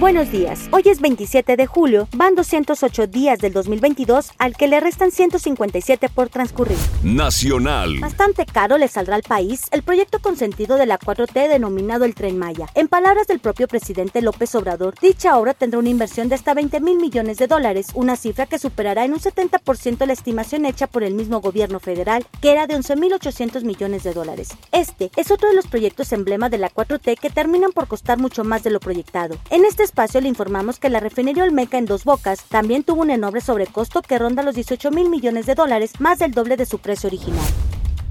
Buenos días. Hoy es 27 de julio, van 208 días del 2022 al que le restan 157 por transcurrir. Nacional. Bastante caro le saldrá al país el proyecto consentido de la 4T denominado el Tren Maya. En palabras del propio presidente López Obrador, dicha obra tendrá una inversión de hasta 20 mil millones de dólares, una cifra que superará en un 70% la estimación hecha por el mismo gobierno federal, que era de 11.800 millones de dólares. Este es otro de los proyectos emblema de la 4T que terminan por costar mucho más de lo proyectado. En este espacio le informamos que la refinería Olmeca en Dos Bocas también tuvo un enorme sobrecosto que ronda los 18 mil millones de dólares, más del doble de su precio original.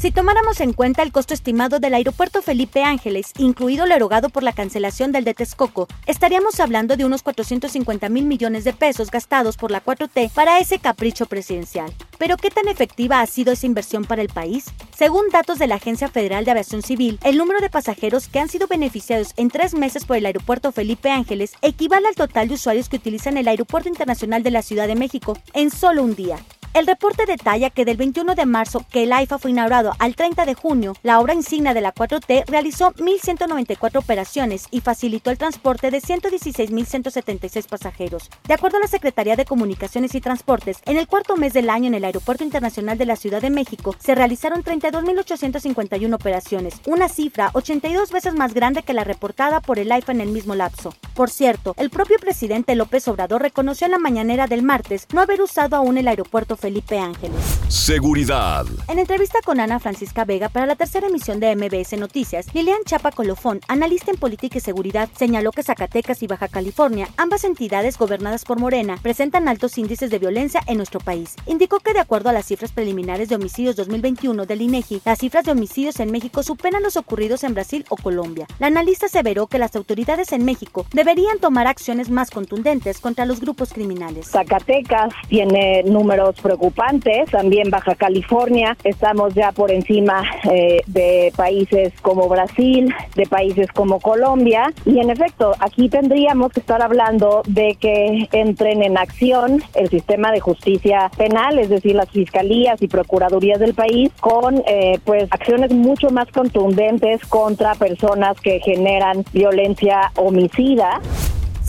Si tomáramos en cuenta el costo estimado del aeropuerto Felipe Ángeles, incluido lo erogado por la cancelación del de Texcoco, estaríamos hablando de unos 450 mil millones de pesos gastados por la 4T para ese capricho presidencial. Pero ¿qué tan efectiva ha sido esa inversión para el país? Según datos de la Agencia Federal de Aviación Civil, el número de pasajeros que han sido beneficiados en tres meses por el aeropuerto Felipe Ángeles equivale al total de usuarios que utilizan el Aeropuerto Internacional de la Ciudad de México en solo un día. El reporte detalla que del 21 de marzo, que el AIFA fue inaugurado, al 30 de junio, la obra insignia de la 4T realizó 1.194 operaciones y facilitó el transporte de 116.176 pasajeros. De acuerdo a la Secretaría de Comunicaciones y Transportes, en el cuarto mes del año en el Aeropuerto Internacional de la Ciudad de México se realizaron 32.851 operaciones, una cifra 82 veces más grande que la reportada por el AIFA en el mismo lapso. Por cierto, el propio presidente López Obrador reconoció en la mañanera del martes no haber usado aún el aeropuerto Felipe Ángeles. Seguridad. En entrevista con Ana Francisca Vega para la tercera emisión de MBS Noticias, Lilian Chapa Colofón, analista en política y seguridad, señaló que Zacatecas y Baja California, ambas entidades gobernadas por Morena, presentan altos índices de violencia en nuestro país. Indicó que de acuerdo a las cifras preliminares de homicidios 2021 del INEGI, las cifras de homicidios en México superan los ocurridos en Brasil o Colombia. La analista aseveró que las autoridades en México deberían tomar acciones más contundentes contra los grupos criminales. Zacatecas tiene números preocupantes, también Baja California, estamos ya por encima eh, de países como Brasil, de países como Colombia, y en efecto, aquí tendríamos que estar hablando de que entren en acción el sistema de justicia penal, es decir, las fiscalías y procuradurías del país, con eh, pues acciones mucho más contundentes contra personas que generan violencia homicida.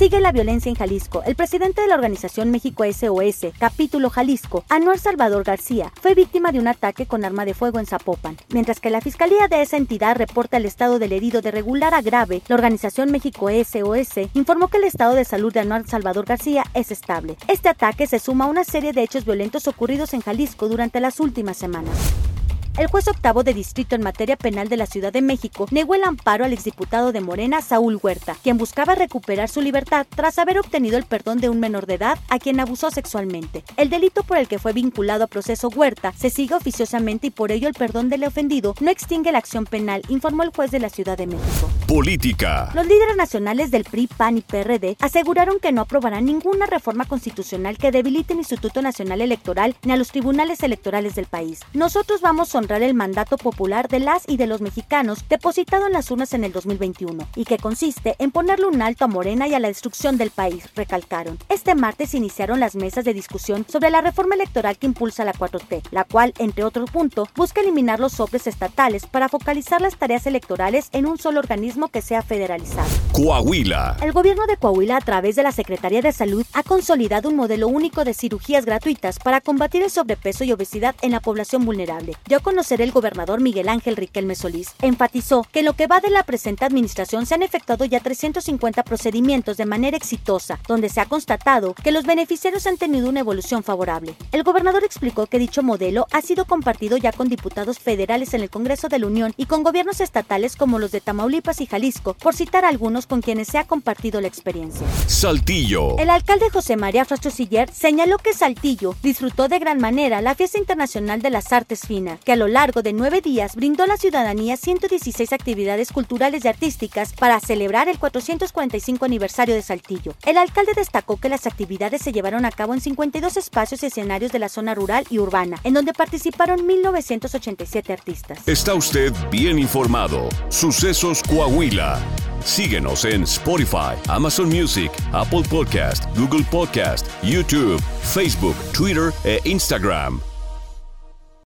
Sigue la violencia en Jalisco. El presidente de la organización México SOS, capítulo Jalisco, Anuar Salvador García, fue víctima de un ataque con arma de fuego en Zapopan. Mientras que la fiscalía de esa entidad reporta el estado del herido de regular a grave, la organización México SOS informó que el estado de salud de Anuar Salvador García es estable. Este ataque se suma a una serie de hechos violentos ocurridos en Jalisco durante las últimas semanas. El juez octavo de distrito en materia penal de la Ciudad de México negó el amparo al exdiputado de Morena, Saúl Huerta, quien buscaba recuperar su libertad tras haber obtenido el perdón de un menor de edad a quien abusó sexualmente. El delito por el que fue vinculado a proceso Huerta se sigue oficiosamente y por ello el perdón del ofendido no extingue la acción penal, informó el juez de la Ciudad de México. Política. Los líderes nacionales del PRI, PAN y PRD aseguraron que no aprobarán ninguna reforma constitucional que debilite el Instituto Nacional Electoral ni a los tribunales electorales del país. Nosotros vamos a honrar el mandato popular de las y de los mexicanos depositado en las urnas en el 2021 y que consiste en ponerle un alto a Morena y a la destrucción del país, recalcaron. Este martes iniciaron las mesas de discusión sobre la reforma electoral que impulsa la 4T, la cual, entre otros puntos, busca eliminar los soples estatales para focalizar las tareas electorales en un solo organismo que sea federalizado. Coahuila. El gobierno de Coahuila, a través de la Secretaría de Salud, ha consolidado un modelo único de cirugías gratuitas para combatir el sobrepeso y obesidad en la población vulnerable. Dio a conocer el gobernador Miguel Ángel Riquelme Solís. Enfatizó que en lo que va de la presente administración se han efectuado ya 350 procedimientos de manera exitosa, donde se ha constatado que los beneficiarios han tenido una evolución favorable. El gobernador explicó que dicho modelo ha sido compartido ya con diputados federales en el Congreso de la Unión y con gobiernos estatales como los de Tamaulipas y Jalisco, por citar algunos con quienes se ha compartido la experiencia. Saltillo. El alcalde José María Frastro Siller señaló que Saltillo disfrutó de gran manera la Fiesta Internacional de las Artes Finas, que a lo largo de nueve días brindó a la ciudadanía 116 actividades culturales y artísticas para celebrar el 445 aniversario de Saltillo. El alcalde destacó que las actividades se llevaron a cabo en 52 espacios y escenarios de la zona rural y urbana, en donde participaron 1.987 artistas. Está usted bien informado. Sucesos Coahuila. Síguenos en Spotify, Amazon Music, Apple Podcast, Google Podcast, YouTube, Facebook, Twitter e Instagram.